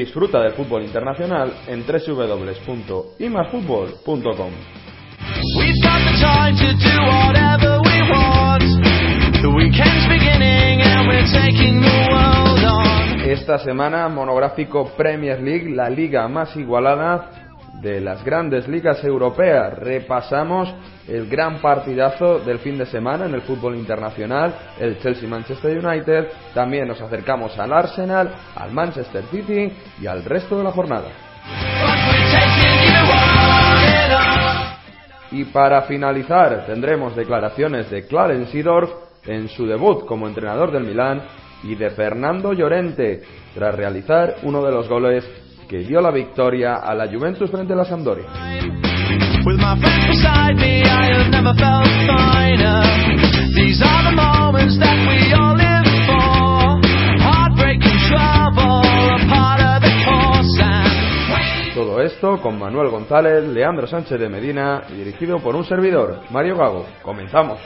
Disfruta del fútbol internacional en www.imasfutbol.com. Esta semana monográfico Premier League, la liga más igualada de las grandes ligas europeas. Repasamos el gran partidazo del fin de semana en el fútbol internacional, el Chelsea-Manchester United. También nos acercamos al Arsenal, al Manchester City y al resto de la jornada. Y para finalizar tendremos declaraciones de Clarence Seedorf en su debut como entrenador del Milán y de Fernando Llorente tras realizar uno de los goles que dio la victoria a la Juventus frente a la Sampdoria. Todo esto con Manuel González, Leandro Sánchez de Medina y dirigido por un servidor, Mario Gago. Comenzamos.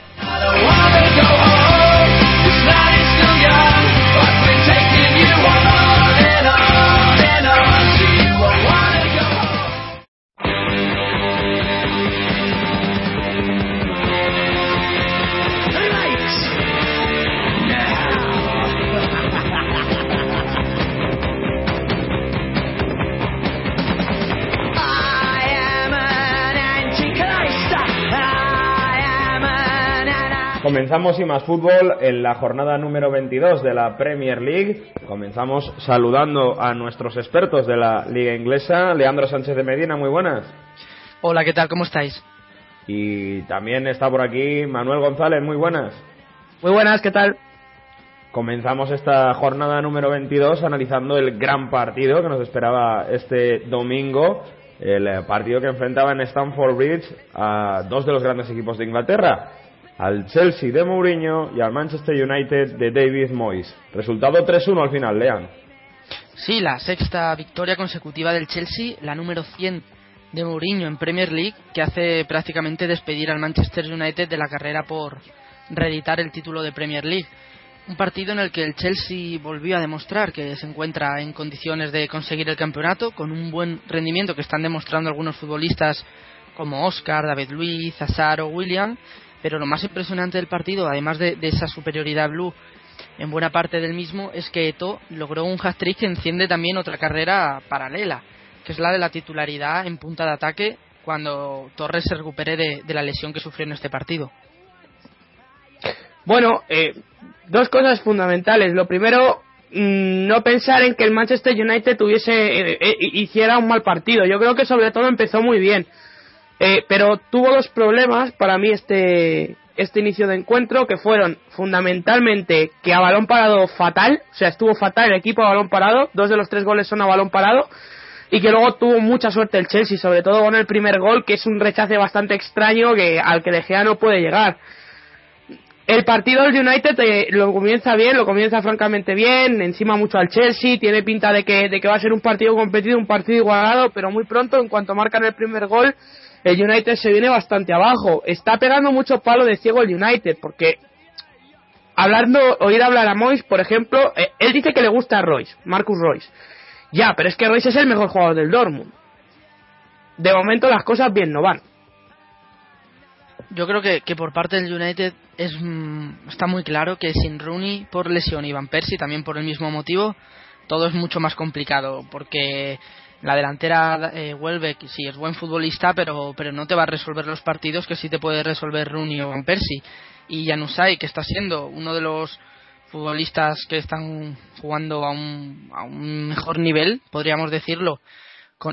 Comenzamos y más fútbol en la jornada número 22 de la Premier League. Comenzamos saludando a nuestros expertos de la Liga Inglesa. Leandro Sánchez de Medina, muy buenas. Hola, ¿qué tal? ¿Cómo estáis? Y también está por aquí Manuel González, muy buenas. Muy buenas, ¿qué tal? Comenzamos esta jornada número 22 analizando el gran partido que nos esperaba este domingo, el partido que enfrentaba en Stamford Bridge a dos de los grandes equipos de Inglaterra, al Chelsea de Mourinho y al Manchester United de David Moyes. Resultado 3-1 al final, lean. Sí, la sexta victoria consecutiva del Chelsea, la número 100 de Mourinho en Premier League, que hace prácticamente despedir al Manchester United de la carrera por reeditar el título de Premier League. Un partido en el que el Chelsea volvió a demostrar que se encuentra en condiciones de conseguir el campeonato, con un buen rendimiento que están demostrando algunos futbolistas como Oscar, David Luiz, Hazard o William, pero lo más impresionante del partido, además de, esa superioridad blue en buena parte del mismo, es que Eto logró un hat-trick que enciende también otra carrera paralela, que es la de la titularidad en punta de ataque cuando Torres se recupere de, la lesión que sufrió en este partido. Bueno, eh, dos cosas fundamentales. Lo primero, mm, no pensar en que el Manchester United tuviese, eh, eh, hiciera un mal partido. Yo creo que sobre todo empezó muy bien. Eh, pero tuvo dos problemas para mí este, este inicio de encuentro, que fueron fundamentalmente que a balón parado fatal, o sea, estuvo fatal el equipo a balón parado, dos de los tres goles son a balón parado, y que luego tuvo mucha suerte el Chelsea, sobre todo con el primer gol, que es un rechace bastante extraño que al que De Gea no puede llegar. El partido del United eh, lo comienza bien, lo comienza francamente bien, encima mucho al Chelsea, tiene pinta de que, de que va a ser un partido competido, un partido igualado, pero muy pronto, en cuanto marcan el primer gol, el United se viene bastante abajo. Está pegando mucho palo de ciego el United, porque hablando, oír hablar a Moyes, por ejemplo, eh, él dice que le gusta a Royce, Marcus Royce. Ya, pero es que Royce es el mejor jugador del Dortmund. De momento las cosas bien no van. Yo creo que, que por parte del United es, mm, está muy claro que sin Rooney por lesión y Van Persie también por el mismo motivo, todo es mucho más complicado porque la delantera eh, Welbeck sí es buen futbolista, pero, pero no te va a resolver los partidos que sí te puede resolver Rooney o Van. Y Janusay, que está siendo uno de los futbolistas que están jugando a un, a un mejor nivel, podríamos decirlo,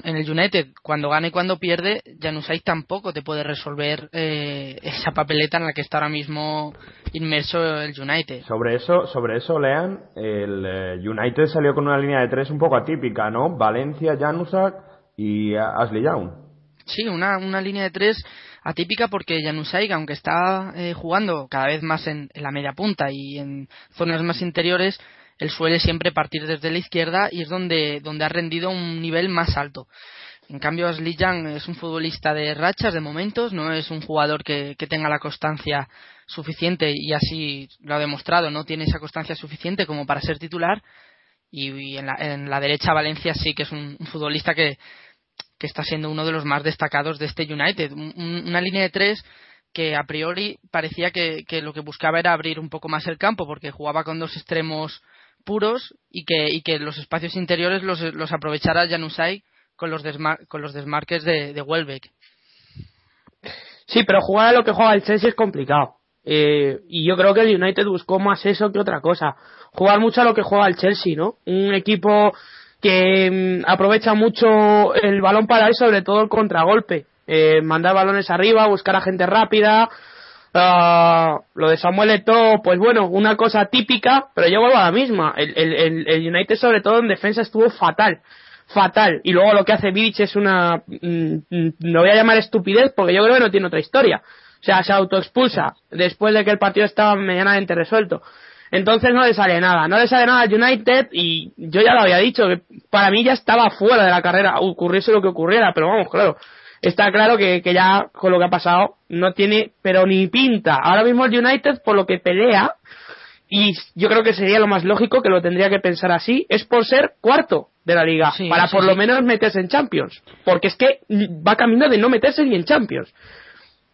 en el United, cuando gana y cuando pierde, Janusay tampoco te puede resolver eh, esa papeleta en la que está ahora mismo inmerso el United. Sobre eso, sobre eso, Lean, el eh, United salió con una línea de tres un poco atípica, ¿no? Valencia, Janusak y Ashley Young. Sí, una, una línea de tres atípica porque Janusay, aunque está eh, jugando cada vez más en, la media punta y en zonas más interiores, él suele siempre partir desde la izquierda y es donde, donde ha rendido un nivel más alto. En cambio, Ashley Young es un futbolista de rachas, de momentos, no es un jugador que, tenga la constancia suficiente y así lo ha demostrado, no tiene esa constancia suficiente como para ser titular y, en, la, en, la, derecha Valencia sí que es un, futbolista que, que, está siendo uno de los más destacados de este United. una línea de tres que a priori parecía que, que, lo que buscaba era abrir un poco más el campo porque jugaba con dos extremos puros y que, y que los espacios interiores los, los aprovechara Janusay con los, con los desmarques de, de Welbeck. Sí, pero jugar a lo que juega el Chelsea es complicado. Eh, y yo creo que el United buscó más eso que otra cosa. Jugar mucho a lo que juega el Chelsea, ¿no? Un equipo que mm, aprovecha mucho el balón para ir, sobre todo el contragolpe. Eh, mandar balones arriba, buscar a gente rápida. Uh, lo de Samuel Eto'o, pues bueno, una cosa típica, pero yo vuelvo a la misma. El, el, el, United, sobre todo en defensa, estuvo fatal. Fatal. Y luego lo que hace Vidic es una. Mm, mm, lo voy a llamar estupidez porque yo creo que no tiene otra historia o sea, se autoexpulsa después de que el partido estaba medianamente resuelto. Entonces no le sale nada, no le sale nada al United y yo ya lo había dicho, que para mí ya estaba fuera de la carrera, ocurriese lo que ocurriera, pero vamos, claro, está claro que, que ya con lo que ha pasado no tiene, pero ni pinta. Ahora mismo el United, por lo que pelea, y yo creo que sería lo más lógico que lo tendría que pensar así, es por ser cuarto de la liga, para por lo menos meterse en Champions, porque es que va camino de no meterse ni en Champions.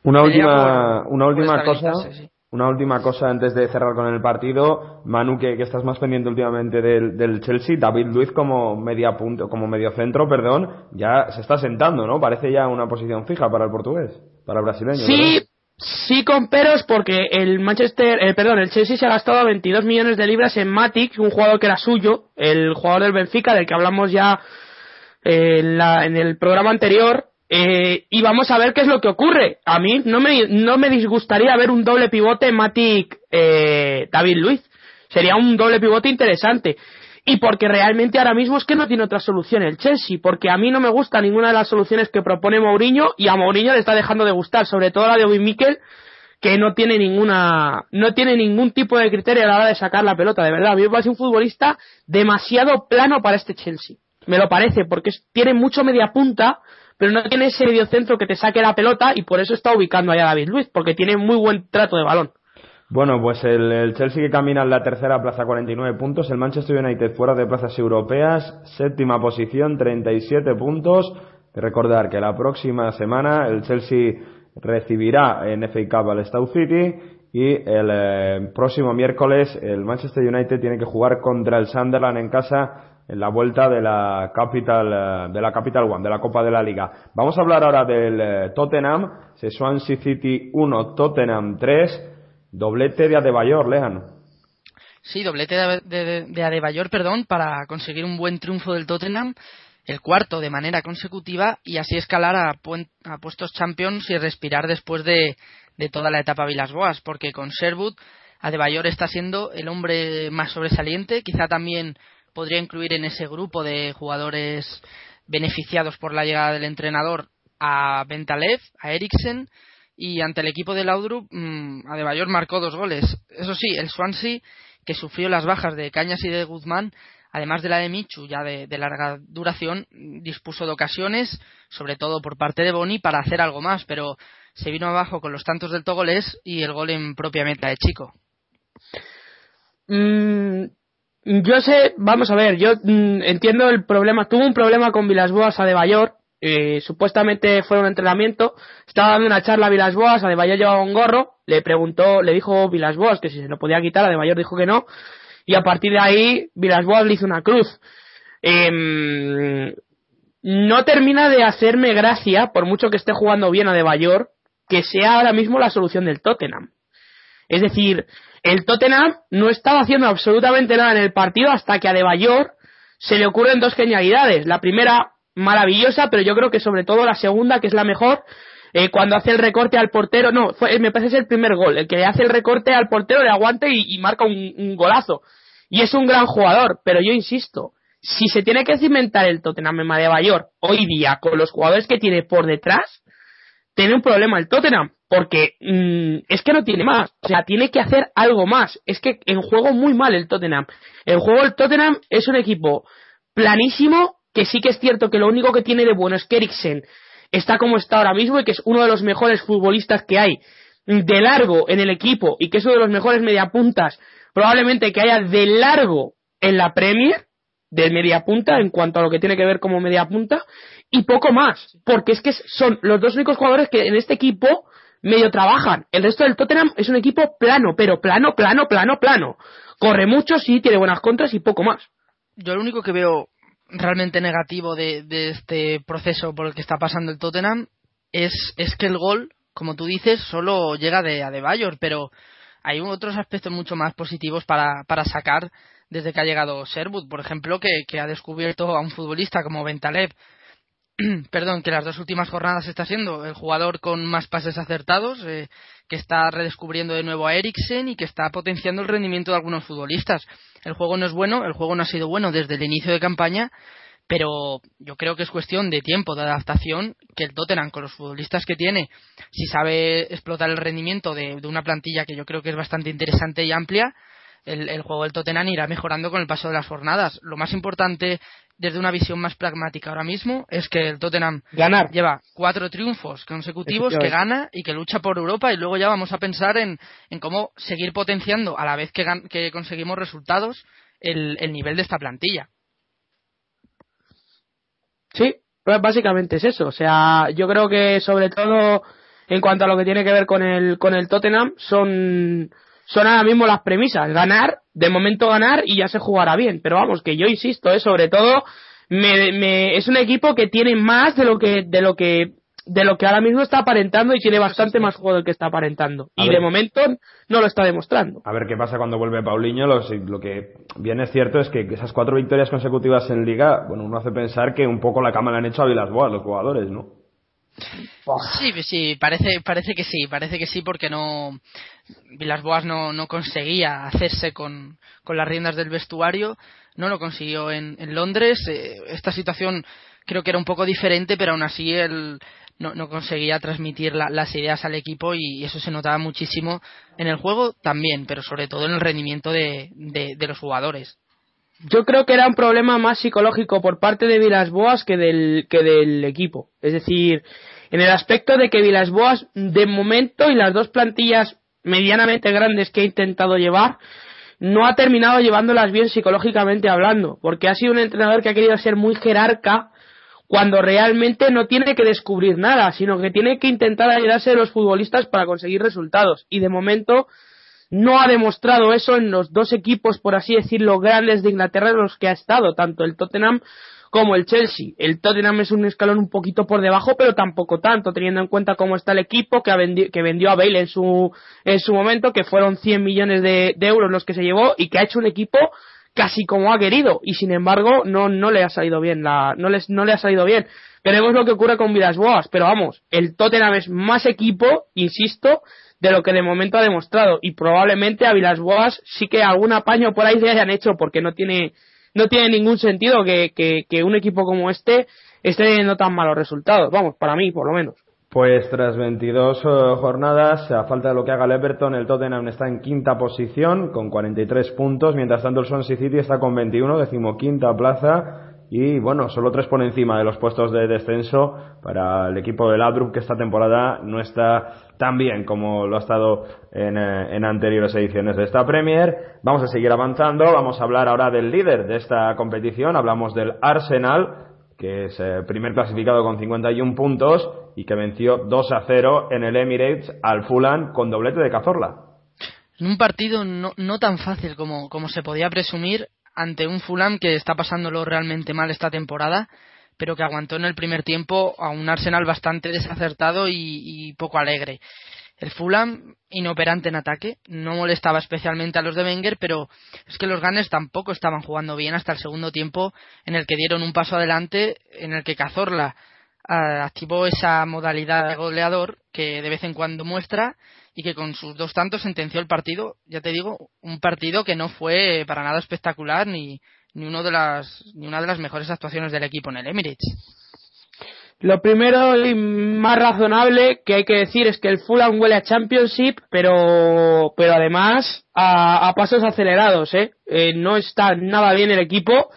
Una última, una última cosa. Una última cosa antes de cerrar con el partido. Manu, que, que estás más pendiente últimamente del, del, Chelsea. David Luiz como media punto, como medio centro, perdón, ya se está sentando, ¿no? Parece ya una posición fija para el portugués, para el brasileño. Sí, sí con peros porque el Manchester, eh, perdón, el Chelsea se ha gastado 22 millones de libras en Matic, un jugador que era suyo, el jugador del Benfica, del que hablamos ya eh, en, la, en el programa anterior eh, y vamos a ver qué es lo que ocurre. A mí no me, no me disgustaría ver un doble pivote Matic eh, David Luiz. Sería un doble pivote interesante. Y porque realmente ahora mismo es que no tiene otra solución el Chelsea. Porque a mí no me gusta ninguna de las soluciones que propone Mourinho y a Mourinho le está dejando de gustar. Sobre todo la de Obi Mikel que no tiene ninguna, no tiene ningún tipo de criterio a la hora de sacar la pelota. De verdad, a mí me parece un futbolista demasiado plano para este Chelsea. Me lo parece porque tiene mucho media punta pero no tiene ese mediocentro que te saque la pelota y por eso está ubicando allá a David Luis, porque tiene muy buen trato de balón. Bueno, pues el, Chelsea que camina en la tercera plaza, 49 puntos. El Manchester United fuera de plazas europeas, séptima posición, 37 puntos. Recordar que la próxima semana el Chelsea recibirá en FA Cup al Stoke City y el eh, próximo miércoles el Manchester United tiene que jugar contra el Sunderland en casa en la vuelta de la Capital eh, de la Capital One, de la Copa de la Liga. Vamos a hablar ahora del eh, Tottenham, Swansea City 1, Tottenham 3, doblete de Adebayor, Lehan. Sí, doblete de, de, Adebayor, perdón, para conseguir un buen triunfo del Tottenham, el cuarto de manera consecutiva y así escalar a, a puestos Champions y respirar después de, de toda la etapa Vilas Boas, porque con Sherwood Adebayor está siendo el hombre más sobresaliente, quizá también podría incluir en ese grupo de jugadores beneficiados por la llegada del entrenador a Bentalev, a Eriksen y ante el equipo de Laudrup mmm, Adebayor marcó dos goles. Eso sí, el Swansea que sufrió las bajas de Cañas y de Guzmán, además de la de Michu ya de, larga duración, dispuso de ocasiones, sobre todo por parte de Boni, para hacer algo más, pero se vino abajo con los tantos del Togolés y el gol en propia meta de Chico. Mm, yo sé, vamos a ver, yo mm, entiendo el problema. Tuvo un problema con Vilas Boas a De Bayor. Eh, supuestamente fue un entrenamiento. Estaba dando una charla a Vilas Boas. A De Bayor llevaba un gorro. Le preguntó, le dijo Vilas Boas que si se lo podía quitar. A De Bayor dijo que no. Y a partir de ahí, Vilas Boas le hizo una cruz. Em, no termina de hacerme gracia, por mucho que esté jugando bien a De Bayor, que sea ahora mismo la solución del Tottenham. Es decir, el Tottenham no estaba haciendo absolutamente nada en el partido hasta que a De Bayor se le ocurren dos genialidades. La primera, maravillosa, pero yo creo que sobre todo la segunda, que es la mejor, eh, cuando hace el recorte al portero, no, me parece es el primer gol, el que le hace el recorte al portero, le aguante y, marca un, golazo. Y es un gran jugador, pero yo insisto, si se tiene que cimentar el Tottenham en Bayor hoy día con los jugadores que tiene por detrás, tiene un problema el Tottenham, porque mm, es que no tiene más, o sea, tiene que hacer algo más. Es que en juego muy mal el Tottenham. En juego el Tottenham es un equipo planísimo, que sí que es cierto que lo único que tiene de bueno es que Eriksen está como está ahora mismo y que es uno de los mejores futbolistas que hay de largo en el equipo y que es uno de los mejores mediapuntas probablemente que haya de largo en la Premier, de media punta en cuanto a lo que tiene que ver como media punta y poco más, porque es que son los dos únicos jugadores que en este equipo medio trabajan. El resto del Tottenham es un equipo plano, pero plano, plano, plano, plano. Corre mucho, sí, tiene buenas contras y poco más. Yo lo único que veo realmente negativo de, este proceso por el que está pasando el Tottenham es, es que el gol, como tú dices, solo llega de Adebayor, pero hay otros aspectos mucho más positivos para, para sacar desde que ha llegado Sherwood, por ejemplo, que, ha descubierto a un futbolista como Bentaleb, perdón, que las dos últimas jornadas está siendo el jugador con más pases acertados, eh, que está redescubriendo de nuevo a Eriksen y que está potenciando el rendimiento de algunos futbolistas. El juego no es bueno, el juego no ha sido bueno desde el inicio de campaña, pero yo creo que es cuestión de tiempo, de adaptación, que el Tottenham con los futbolistas que tiene, si sabe explotar el rendimiento de una plantilla que yo creo que es bastante interesante y amplia, el, juego del Tottenham irá mejorando con el paso de las jornadas. Lo más importante desde una visión más pragmática ahora mismo es que el Tottenham lleva cuatro triunfos consecutivos que gana y que lucha por Europa y luego ya vamos a pensar en, cómo seguir potenciando a la vez que, que conseguimos resultados el, el nivel de esta plantilla. Sí, pues básicamente es eso. O sea, yo creo que sobre todo en cuanto a lo que tiene que ver con el, con el Tottenham son son ahora mismo las premisas. Ganar, de momento ganar y ya se jugará bien. Pero vamos, que yo insisto, ¿eh? sobre todo, me, es un equipo que tiene más de lo que, de lo que, de lo que ahora mismo está aparentando y tiene bastante más juego del que está aparentando. y de momento no lo está demostrando. A ver qué pasa cuando vuelve Paulinho. Lo, lo que viene es cierto es que esas cuatro victorias consecutivas en Liga, bueno, uno hace pensar que un poco la cama le han hecho a Vilas Boas los jugadores, ¿no? Sí, sí, parece, parece que sí, parece que sí, porque no Vilas Boas no, no conseguía hacerse con, con, las riendas del vestuario, no lo consiguió en, en Londres. Eh, esta situación creo que era un poco diferente, pero aún así él no, no conseguía transmitir las ideas al equipo y eso se notaba muchísimo en el juego también, pero sobre todo en el rendimiento de, de, de los jugadores. Yo creo que era un problema más psicológico por parte de Vilas Boas que del, que del equipo. Es decir, en el aspecto de que Vilas Boas, de momento, y las dos plantillas medianamente grandes que ha intentado llevar, no ha terminado llevándolas bien psicológicamente hablando, porque ha sido un entrenador que ha querido ser muy jerarca cuando realmente no tiene que descubrir nada, sino que tiene que intentar ayudarse de los futbolistas para conseguir resultados. Y de momento no ha demostrado eso en los dos equipos, por así decirlo, grandes de Inglaterra en los que ha estado, tanto el Tottenham como el Chelsea. El Tottenham es un escalón un poquito por debajo, pero tampoco tanto, teniendo en cuenta cómo está el equipo que, que vendió a Bale en su, en su momento, que fueron 100 millones de, euros los que se llevó y que ha hecho un equipo casi como ha querido y sin embargo no, no le ha salido bien la, no les, no le ha salido bien. Veremos lo que ocurre con Vidas Boas, pero vamos, el Tottenham es más equipo, insisto, de lo que de momento ha demostrado. Y probablemente a Vilas Boas sí que algún apaño por ahí se hayan hecho porque no tiene no tiene ningún sentido que, que, un equipo como este esté teniendo tan malos resultados. Vamos para mí por lo menos. Pues tras 22 eh, jornadas, a falta de lo que haga el Everton, el Tottenham está en quinta posición con 43 puntos, mientras tanto el Swansea City está con 21, decimoquinta plaza, y bueno, solo tres por encima de los puestos de descenso para el equipo del Ladrup que esta temporada no está tan bien como lo ha estado en, eh, en, anteriores ediciones de esta Premier. Vamos a seguir avanzando, vamos a hablar ahora del líder de esta competición, hablamos del Arsenal, que es el eh, primer clasificado con 51 puntos y que venció 2 a 0 en el Emirates al Fulham con doblete de Cazorla. En un partido no, no tan fácil como, como se podía presumir, ante un Fulham que está pasándolo realmente mal esta temporada, pero que aguantó en el primer tiempo a un Arsenal bastante desacertado y, poco alegre. El Fulham, inoperante en ataque, no molestaba especialmente a los de Wenger, pero es que los Gunners tampoco estaban jugando bien hasta el segundo tiempo, en el que dieron un paso adelante, en el que Cazorla eh, activó esa modalidad de goleador que de vez en cuando muestra y que con sus dos tantos sentenció el partido, ya te digo, un partido que no fue para nada espectacular ni, ni, uno de las, ni una de las mejores actuaciones del equipo en el Emirates. Lo primero y más razonable que hay que decir es que el Fulham huele a Championship, pero, pero además a, pasos acelerados, ¿eh? ¿eh? No está nada bien el equipo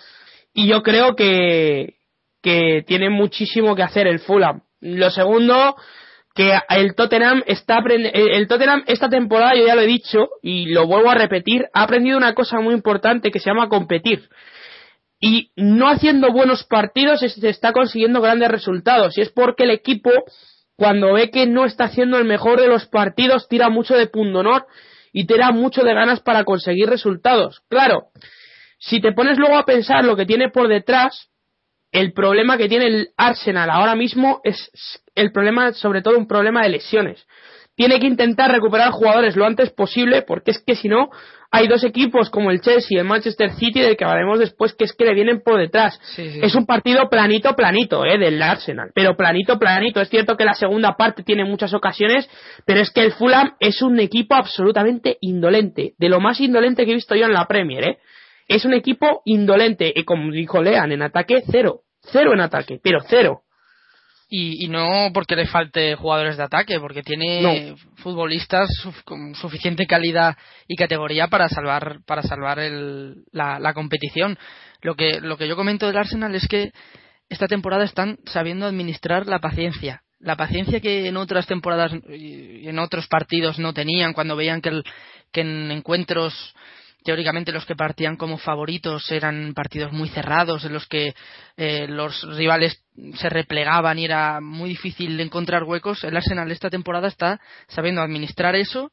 y yo creo que, que tiene muchísimo que hacer el Fulham. Lo segundo, que el Tottenham está el Tottenham esta temporada yo ya lo he dicho y lo vuelvo a repetir ha aprendido una cosa muy importante que se llama competir y no haciendo buenos partidos se está consiguiendo grandes resultados. Y es porque el equipo, cuando ve que no está haciendo el mejor de los partidos, tira mucho de pundonor y tira mucho de ganas para conseguir resultados. Claro, si te pones luego a pensar lo que tiene por detrás, el problema que tiene el Arsenal ahora mismo es el problema, sobre todo un problema de lesiones. Tiene que intentar recuperar jugadores lo antes posible, porque es que si no, hay dos equipos como el Chelsea y el Manchester City del que hablaremos después que es que le vienen por detrás. Es un partido planito, planito, eh, del Arsenal, pero planito, planito. Es cierto que la segunda parte tiene muchas ocasiones, pero es que el Fulham es un equipo absolutamente indolente, de lo más indolente que he visto yo en la Premier, eh. Es un equipo indolente, y como dijo Lean, en ataque cero, cero en ataque, pero cero. Y, no porque le falte jugadores de ataque, porque tiene futbolistas con suficiente calidad y categoría para salvar, para salvar el, la, competición. Lo que, lo que yo comento del Arsenal es que esta temporada están sabiendo administrar la paciencia. La paciencia que en otras temporadas y en otros partidos no tenían cuando veían que, el, que en encuentros teóricamente los que partían como favoritos eran partidos muy cerrados en los que eh, los rivales se replegaban y era muy difícil encontrar huecos el Arsenal esta temporada está sabiendo administrar eso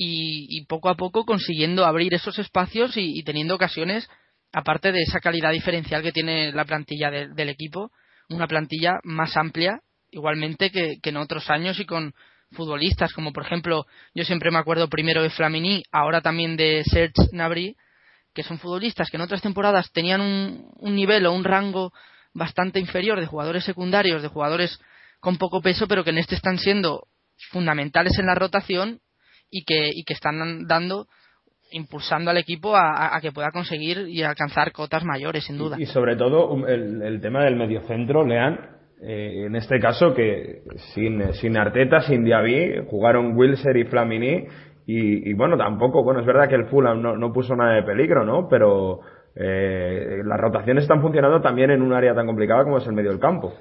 y, poco a poco consiguiendo abrir esos espacios y, teniendo ocasiones aparte de esa calidad diferencial que tiene la plantilla del equipo una plantilla más amplia igualmente que en otros años y con futbolistas, como por ejemplo, yo siempre me acuerdo primero de Flamini, ahora también de Serge Nabri, que son futbolistas que en otras temporadas tenían un, un nivel o un rango bastante inferior de jugadores secundarios, de jugadores con poco peso, pero que en este están siendo fundamentales en la rotación y que, y que están dando impulsando al equipo a, que pueda conseguir y alcanzar cotas mayores, sin duda. Y, sobre todo el, el tema del mediocentro, Lean, eh, en este caso que sin, sin Arteta, sin Diaby, jugaron Wilser y Flamini y, bueno, tampoco, bueno, es verdad que el Fulham no, no puso nada de peligro, ¿no? Pero eh, las rotaciones están funcionando también en un área tan complicada como es el medio del campo.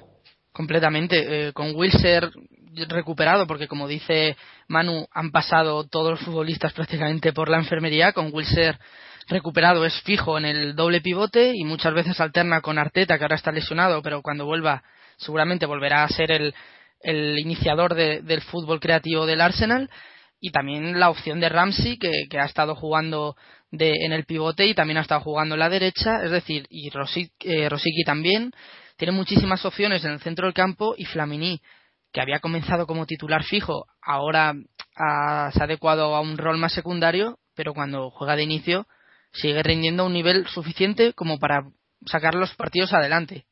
Completamente, eh, con Wilser recuperado, porque como dice Manu, han pasado todos los futbolistas prácticamente por la enfermería, con Wilser recuperado es fijo en el doble pivote y muchas veces alterna con Arteta, que ahora está lesionado, pero cuando vuelva seguramente volverá a ser el, el iniciador del fútbol creativo del Arsenal. Y también la opción de Ramsey que, ha estado jugando de, en el pivote y también ha estado jugando en la derecha, es decir, y eh, también. Tiene muchísimas opciones en el centro del campo y Flamini que había comenzado como titular fijo, ahora se ha adecuado a un rol más secundario, pero cuando juega de inicio sigue rindiendo a un nivel suficiente como para sacar los partidos adelante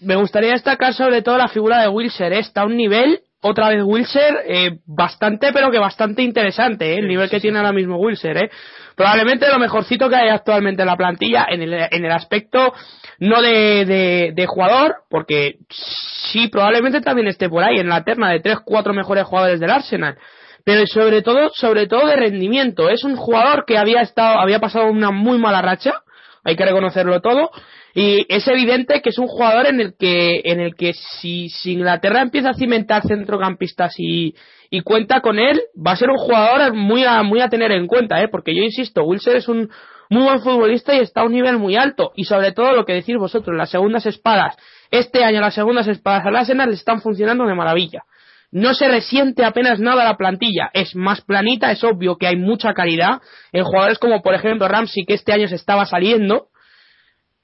me gustaría destacar sobre todo la figura de Wilser. ¿eh? Está a un nivel, otra vez Wilser, eh, bastante, pero que bastante interesante, ¿eh? el nivel que tiene ahora mismo Wilser. ¿eh? Probablemente lo mejorcito que hay actualmente en la plantilla, en el, en el aspecto no de, de, jugador, porque sí, probablemente también esté por ahí, en la terna de tres, cuatro mejores jugadores del Arsenal. Pero sobre todo, sobre todo de rendimiento. Es un jugador que había estado, había pasado una muy mala racha, hay que reconocerlo todo, y es evidente que es un jugador en el que, en el que si, Inglaterra empieza a cimentar centrocampistas y, y cuenta con él, va a ser un jugador muy a, muy a tener en cuenta, ¿eh? porque yo insisto, Wilson es un muy buen futbolista y está a un nivel muy alto. Y sobre todo lo que decís vosotros, las segundas espadas. Este año las segundas espadas al Arsenal están funcionando de maravilla. No se resiente apenas nada la plantilla, es más planita, es obvio que hay mucha calidad en jugadores como por ejemplo Ramsey que este año se estaba saliendo,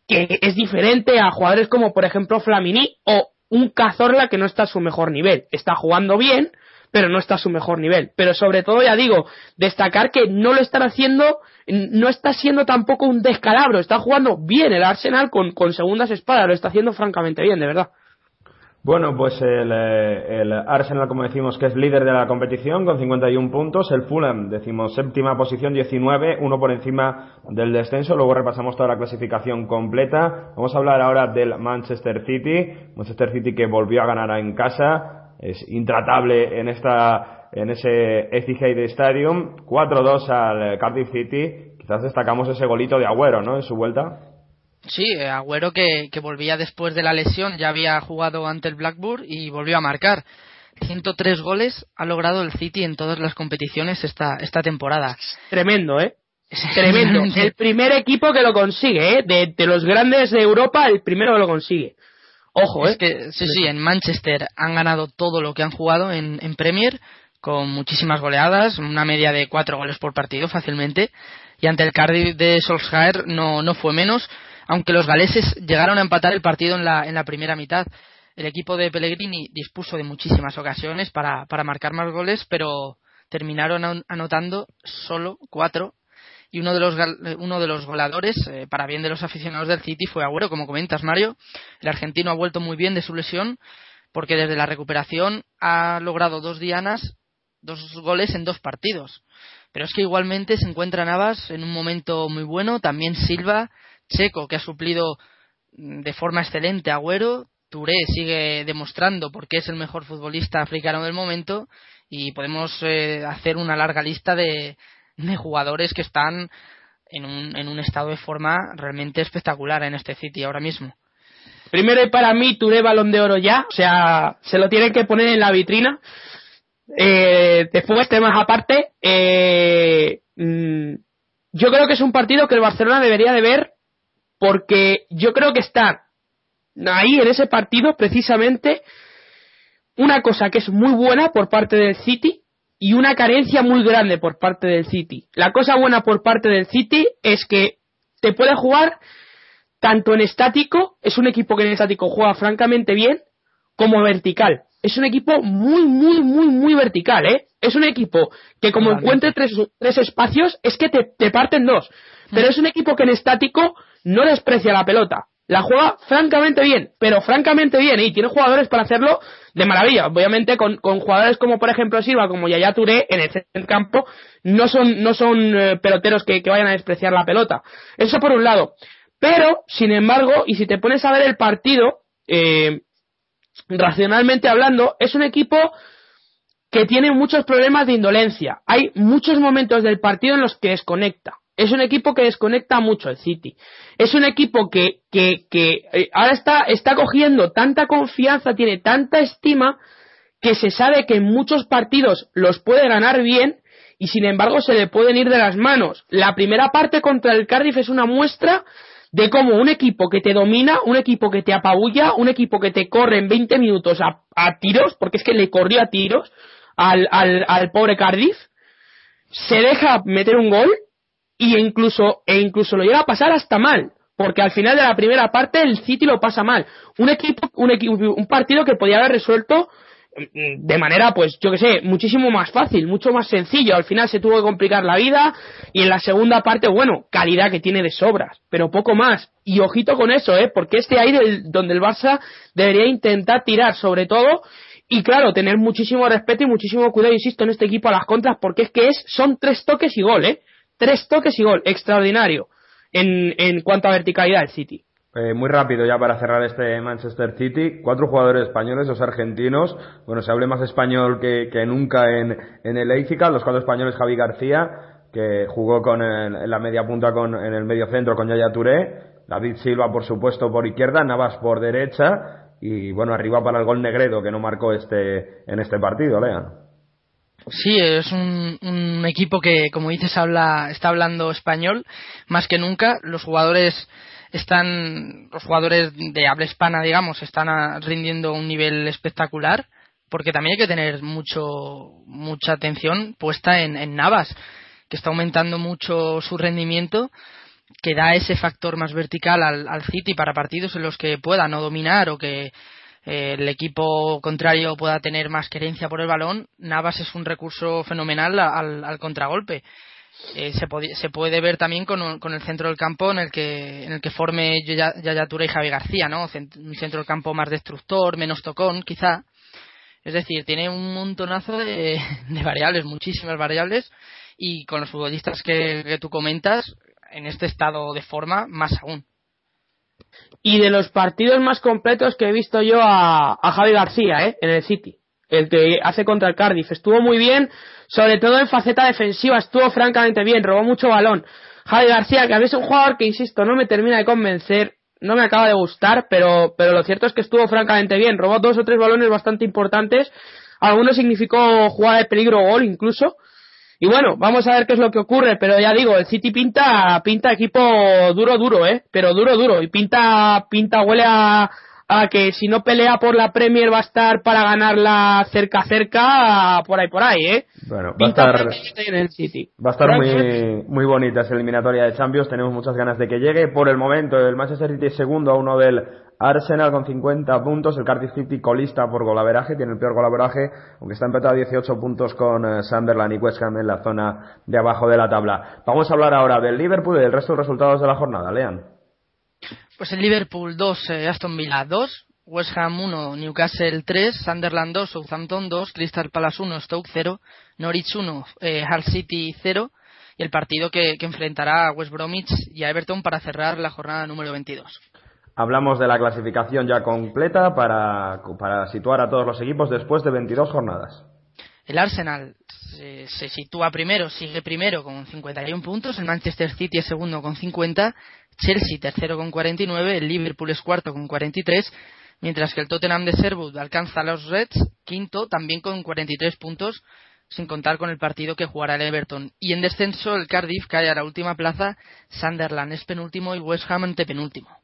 que es diferente a jugadores como por ejemplo Flamini o un Cazorla que no está a su mejor nivel. Está jugando bien, pero no está a su mejor nivel. Pero sobre todo, ya digo, destacar que no lo están haciendo, no está siendo tampoco un descalabro, está jugando bien el Arsenal con, con segundas espadas, lo está haciendo francamente bien, de verdad. Bueno, pues el, eh, el, Arsenal, como decimos, que es líder de la competición con 51 puntos. El Fulham, decimos, séptima posición, 19, uno por encima del descenso. Luego repasamos toda la clasificación completa. Vamos a hablar ahora del Manchester City. Manchester City que volvió a ganar en casa. Es intratable en esta, en ese Etihad Stadium. 4-2 al Cardiff City. Quizás destacamos ese golito de Agüero, ¿no? En su vuelta. Sí, eh, Agüero que, que, volvía después de la lesión, ya había jugado ante el Blackburn y volvió a marcar. 103 goles ha logrado el City en todas las competiciones esta, esta temporada. Tremendo, ¿eh? Tremendo. el primer equipo que lo consigue, ¿eh? De, los grandes de Europa, el primero que lo consigue. Ojo, es ¿eh? que sí, sí, en Manchester han ganado todo lo que han jugado en, en Premier, con muchísimas goleadas, una media de cuatro goles por partido fácilmente, y ante el Cardiff de Solskjaer no, no fue menos, aunque los galeses llegaron a empatar el partido en la, en la primera mitad. El equipo de Pellegrini dispuso de muchísimas ocasiones para, marcar más goles, pero terminaron anotando solo cuatro. Y uno de los uno de los goleadores eh, para bien de los aficionados del City fue Agüero como comentas Mario. El argentino ha vuelto muy bien de su lesión porque desde la recuperación ha logrado dos dianas dos goles en dos partidos. Pero es que igualmente se encuentra Navas en un momento muy bueno también Silva Checo que ha suplido mm, de forma excelente a Agüero Touré sigue demostrando por qué es el mejor futbolista africano del momento y podemos eh, hacer una larga lista de, de jugadores que están en un, en un estado de forma realmente espectacular en este City ahora mismo. Primero para mí Touré balón de oro ya, o sea, se lo tienen que poner en la vitrina. Eh, después temas aparte, eh, mm, yo creo que es un partido que el Barcelona debería de ver porque yo creo que está ahí en ese partido precisamente una cosa que es muy buena por parte del City y una carencia muy grande por parte del City. La cosa buena por parte del City es que te puede jugar tanto en estático, es un equipo que en estático juega francamente bien, como vertical. Es un equipo muy, muy, muy, muy vertical, ¿eh? Es un equipo que como encuentre tres, tres espacios, es que te, te parten dos. Pero mm. es un equipo que en estático no desprecia la pelota la juega francamente bien, pero francamente bien, y tiene jugadores para hacerlo de maravilla. Obviamente con, jugadores como por ejemplo Silva, como Yaya Touré en el campo, no son, no son eh, peloteros que, vayan a despreciar la pelota. Eso por un lado. Pero, sin embargo, y si te pones a ver el partido, eh, racionalmente hablando, es un equipo que tiene muchos problemas de indolencia. Hay muchos momentos del partido en los que desconecta. Es un equipo que desconecta mucho el City. Es un equipo que, que, que eh, ahora está, está cogiendo tanta confianza, tiene tanta estima, que se sabe que en muchos partidos los puede ganar bien y sin embargo se le pueden ir de las manos. La primera parte contra el Cardiff es una muestra de cómo un equipo que te domina, un equipo que te apabulla, un equipo que te corre en 20 minutos a, a tiros, porque es que le corrió a tiros al, al, al pobre Cardiff, se deja meter un gol y incluso, e incluso lo llega a pasar hasta mal, porque al final de la primera parte el City lo pasa mal. Un equipo, un equipo, un partido que podía haber resuelto mm, de manera, pues, yo que sé, muchísimo más fácil, mucho más sencillo. Al final se tuvo que complicar la vida y en la segunda parte, bueno, calidad que tiene de sobras, pero poco más. Y ojito con eso, ¿eh? Porque este ahí del, donde el Barça debería intentar tirar sobre todo y claro, tener muchísimo respeto y muchísimo cuidado, insisto, en este equipo a las contras porque es que es, son tres toques y gol, ¿eh? Tres toques y gol, extraordinario en, en cuanto a verticalidad del City. Eh, muy rápido ya para cerrar este Manchester City. Cuatro jugadores españoles, dos argentinos. Bueno, se hable más español que, que nunca en, en el Eifica. Los cuatro españoles, Javi García, que jugó con en la media punta con, en el medio centro con Yaya Touré. David Silva, por supuesto, por izquierda. Navas por derecha. Y bueno, arriba para el gol Negredo, que no marcó este, en este partido, Lean. Sí, es un, equipo que, como dices, habla, está hablando español más que nunca. Los jugadores están, los jugadores de habla hispana, digamos, están rindiendo un nivel espectacular, porque también hay que tener mucho, mucha atención puesta en, en Navas, que está aumentando mucho su rendimiento, que da ese factor más vertical al, al City para partidos en los que pueda no dominar o que el equipo contrario pueda tener más querencia por el balón, Navas es un recurso fenomenal al, contragolpe. Eh, se, puede ver también con, el centro del campo en el que, en el que forme Yaya y Javi García, ¿no? Un centro del campo más destructor, menos tocón, quizá. Es decir, tiene un montonazo de, variables, muchísimas variables, y con los futbolistas que tú comentas, en este estado de forma, más aún y de los partidos más completos que he visto yo a, Javi García, ¿eh? En el City. El que hace contra el Cardiff. Estuvo muy bien, sobre todo en faceta defensiva, estuvo francamente bien, robó mucho balón. Javi García, que a veces es un jugador que, insisto, no me termina de convencer, no me acaba de gustar, pero, pero lo cierto es que estuvo francamente bien. Robó dos o tres balones bastante importantes. Algunos significó jugada de peligro gol incluso. Y bueno, vamos a ver qué es lo que ocurre, pero ya digo, el City pinta, pinta equipo duro, duro, eh, pero duro, duro, y pinta, pinta, huele a, a que si no pelea por la Premier va a estar para ganarla cerca, cerca, por ahí, por ahí, eh. Bueno, va a estar, en el City. va a estar muy, muy bonita esa eliminatoria de Champions, tenemos muchas ganas de que llegue. Por el momento, el Manchester City es segundo a uno del Arsenal con 50 puntos, el Cardiff City colista por golaveraje, tiene el peor golaveraje, aunque está empatado a 18 puntos con eh, Sunderland y West Ham en la zona de abajo de la tabla. Vamos a hablar ahora del Liverpool y del resto de resultados de la jornada. Lean. Pues el Liverpool 2, eh, Aston Villa 2, West Ham 1, Newcastle 3, Sunderland 2, Southampton 2, Crystal Palace 1, Stoke 0, Norwich 1, eh, Hull City 0 y el partido que, que enfrentará a West Bromwich y a Everton para cerrar la jornada número 22. Hablamos de la clasificación ya completa para, para situar a todos los equipos después de 22 jornadas. El Arsenal se, se sitúa primero, sigue primero con 51 puntos, el Manchester City es segundo con 50, Chelsea tercero con 49, el Liverpool es cuarto con 43, mientras que el Tottenham de Sherwood alcanza a los Reds quinto también con 43 puntos, sin contar con el partido que jugará el Everton. Y en descenso el Cardiff cae a la última plaza, Sunderland es penúltimo y West Ham antepenúltimo.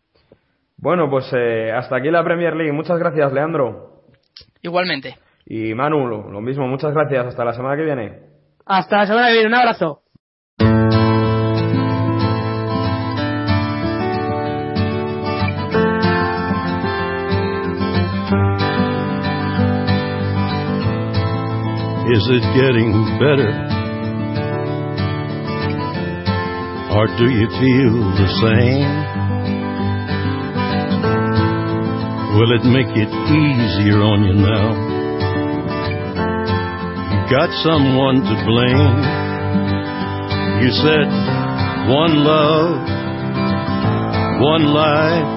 Bueno, pues eh, hasta aquí la Premier League. Muchas gracias, Leandro. Igualmente. Y Manu, lo, lo mismo, muchas gracias. Hasta la semana que viene. Hasta la semana que viene, un abrazo. Is it getting better? Or do you feel the same? Will it make it easier on you now? You got someone to blame. You said one love, one life.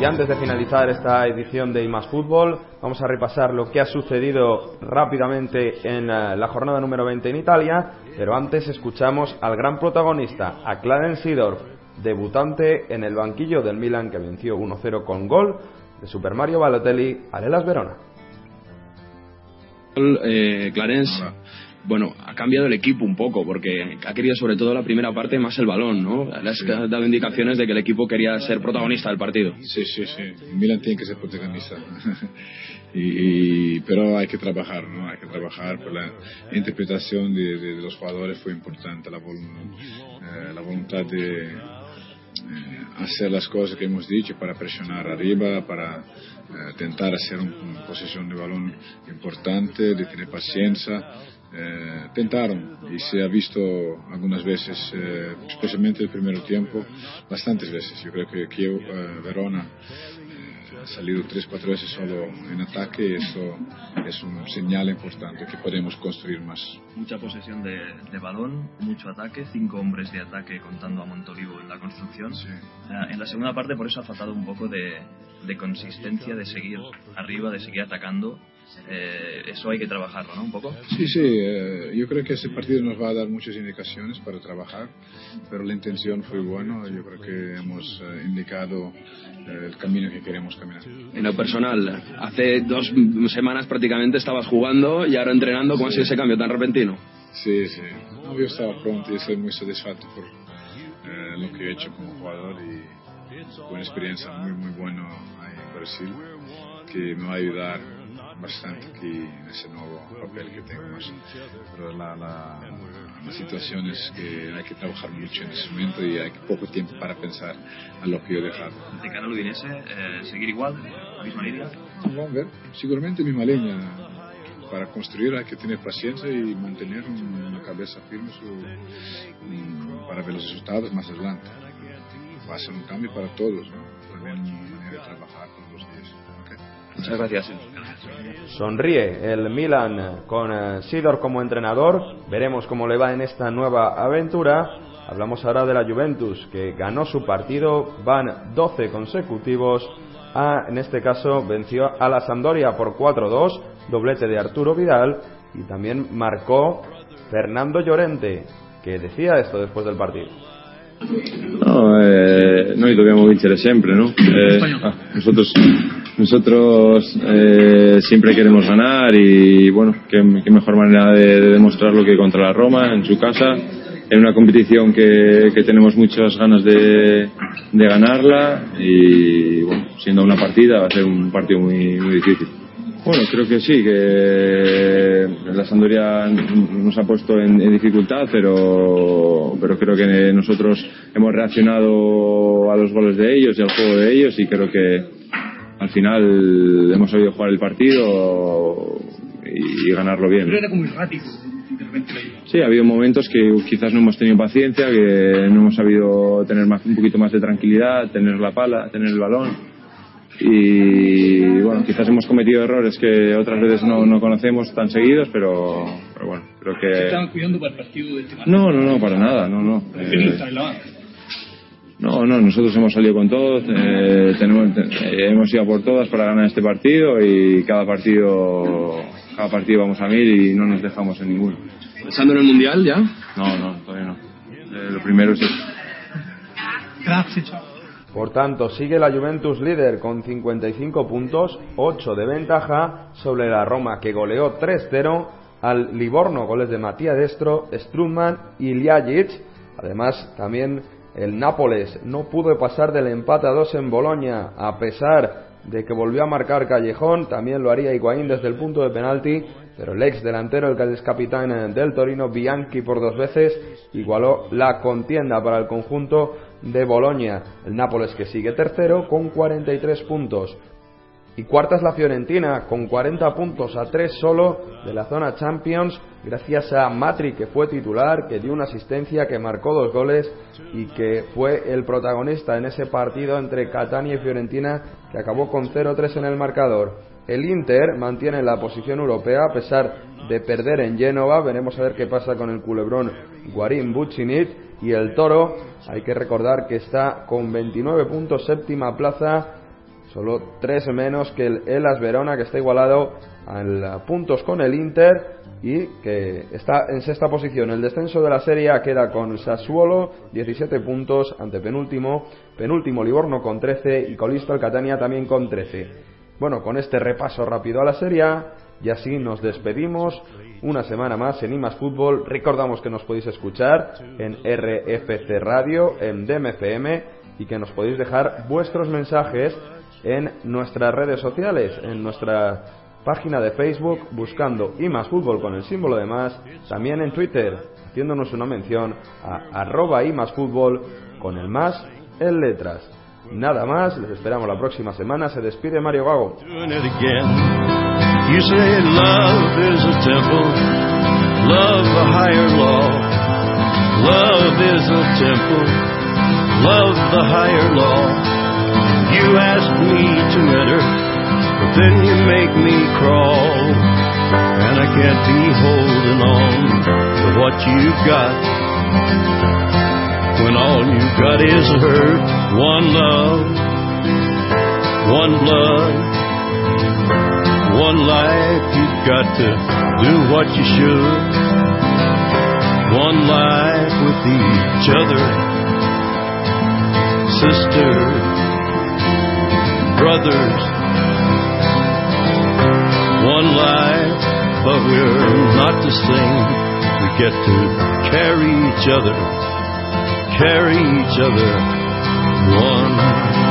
Y antes de finalizar esta edición de IMAS Fútbol, vamos a repasar lo que ha sucedido rápidamente en eh, la jornada número 20 en Italia, pero antes escuchamos al gran protagonista, a Clarence Seedorf, debutante en el banquillo del Milan que venció 1-0 con gol de Super Mario Balotelli al Elas Verona. Eh, Clarence, bueno, ha cambiado el equipo un poco porque ha querido sobre todo la primera parte más el balón, ¿no? Le has dado indicaciones de que el equipo quería ser protagonista del partido. Sí, sí, sí. Milan tiene que ser protagonista. y, y- pero hay que trabajar, ¿no? Hay que trabajar. Por la interpretación de, de- de los jugadores fue importante. La, vol- eh, la voluntad de hacer las cosas que hemos dicho para presionar arriba, para eh, tentar hacer un- una posesión de balón importante, de tener paciencia. Eh, tentaron y se ha visto algunas veces, eh, especialmente el primer tiempo, bastantes veces. Yo creo que Kiev, eh, Verona eh, salido tres, cuatro veces solo en ataque y eso es un señal importante que podemos construir más. Mucha posesión de, de balón, mucho ataque, cinco hombres de ataque contando a Montolivo en la construcción. Eh, en la segunda parte por eso ha faltado un poco de, de consistencia, de seguir arriba, de seguir atacando. Eh, eso hay que trabajarlo, ¿no? Un poco. Sí, sí, eh, yo creo que ese partido nos va a dar muchas indicaciones para trabajar, pero la intención fue buena, yo creo que hemos eh, indicado eh, el camino que queremos caminar. En lo personal, hace dos semanas prácticamente estabas jugando y ahora entrenando. ¿Cómo ha sido ese cambio tan repentino? Sí, sí, No, yo estaba pronto y estoy muy satisfecho por eh, lo que he hecho como jugador y una experiencia muy, muy buena ahí en Brasil que me va a ayudar bastante aquí en ese nuevo papel que tengo más. Pero la, la, la situación es que hay que trabajar mucho en ese momento y hay poco tiempo para pensar a lo que yo he dejado. De cara al Udinese, eh, seguir igual, la misma línea. Vamos a ver, seguramente misma línea. Para construir hay que tener paciencia y mantener un- una cabeza firme su- mm, para ver los resultados más adelante. Va a ser un cambio para todos, ¿no? También manera de trabajar todos los días. ¿ok? Muchas gracias. Sonríe el Milan con eh, Sidor como entrenador. Veremos cómo le va en esta nueva aventura. Hablamos ahora de la Juventus, que ganó su partido, van 12 consecutivos. A, en este caso venció a la Sampdoria por 4-2, doblete de Arturo Vidal y también marcó Fernando Llorente, que decía esto después del partido. No, eh, noi dobbiamo vincere sempre, no? Eh, ah, nosotros nosotros eh, siempre queremos ganar y bueno, qué, mejor manera de, demostrarlo que contra la Roma en su casa, en una competición que, tenemos muchas ganas de, ganarla y bueno, siendo una partida va a ser un partido muy, muy difícil. Bueno, creo que sí, que la Sandoria nos ha puesto en, dificultad, pero, pero creo que nosotros hemos reaccionado a los goles de ellos y al juego de ellos y creo que al final hemos sabido jugar el partido y, ganarlo bien. Pero era como errático. Sí, ha habido momentos que quizás no hemos tenido paciencia, que no hemos sabido tener más, un poquito más de tranquilidad, tener la pala, tener el balón y bueno, quizás hemos cometido errores que otras veces no, no conocemos tan seguidos, pero, pero bueno, creo que... ¿Se estaban cuidando para el partido de este No, no, no, para nada, no, no. Eh, no, no, nosotros hemos salido con todos, eh, tenemos, eh, hemos ido por todas para ganar este partido y cada partido, cada partido vamos a mil y no nos dejamos en ninguno. ¿Pensando en el Mundial ya? No, no, todavía no. Eh, lo primero es Gracias, chao. Por tanto, sigue la Juventus líder con 55 puntos, 8 de ventaja sobre la Roma que goleó 3-0 al Livorno, goles de Matías Destro, Strumman y Ljajic. Además, también el Nápoles no pudo pasar del empate a 2 en Bolonia, a pesar de que volvió a marcar Callejón, también lo haría Higuaín desde el punto de penalti, pero el ex delantero, el que es capitán del Torino, Bianchi por dos veces, igualó la contienda para el conjunto de Bolonia. El Nápoles que sigue tercero con 43 puntos. Y cuarta es la Fiorentina con 40 puntos a 3 solo de la zona Champions gracias a Matri que fue titular, que dio una asistencia, que marcó dos goles y que fue el protagonista en ese partido entre Catania y Fiorentina que acabó con 0-3 en el marcador. El Inter mantiene la posición europea a pesar de perder en Génova. Veremos a ver qué pasa con el culebrón Guarín Buccinit y el Toro. Hay que recordar que está con 29 puntos, séptima plaza, solo 3 menos que el Elas Verona, que está igualado a puntos con el Inter y que está en sexta posición. El descenso de la serie queda con Sassuolo, 17 puntos, ante penúltimo, penúltimo Livorno con 13 y colisto el Catania también con 13. Bueno, con este repaso rápido a la serie y así nos despedimos una semana más en IMAS Fútbol. Recordamos que nos podéis escuchar en RFC Radio, en DMFM y que nos podéis dejar vuestros mensajes en nuestras redes sociales, en nuestra página de Facebook buscando IMAS Fútbol con el símbolo de más, también en Twitter haciéndonos una mención a arroba IMAS Fútbol con el más en letras. Nada más, les esperamos la próxima semana. Se despide Mario Gago. You say love is a temple, love a higher law. Love is a temple, love the higher law. You ask me to enter, but then you make me crawl. And I can't be holding on to what you've got when all you've got is hurt. One love, one blood, one life. You've got to do what you should. One life with each other, sisters, brothers. One life, but we're not the same. We get to carry each other carry each other one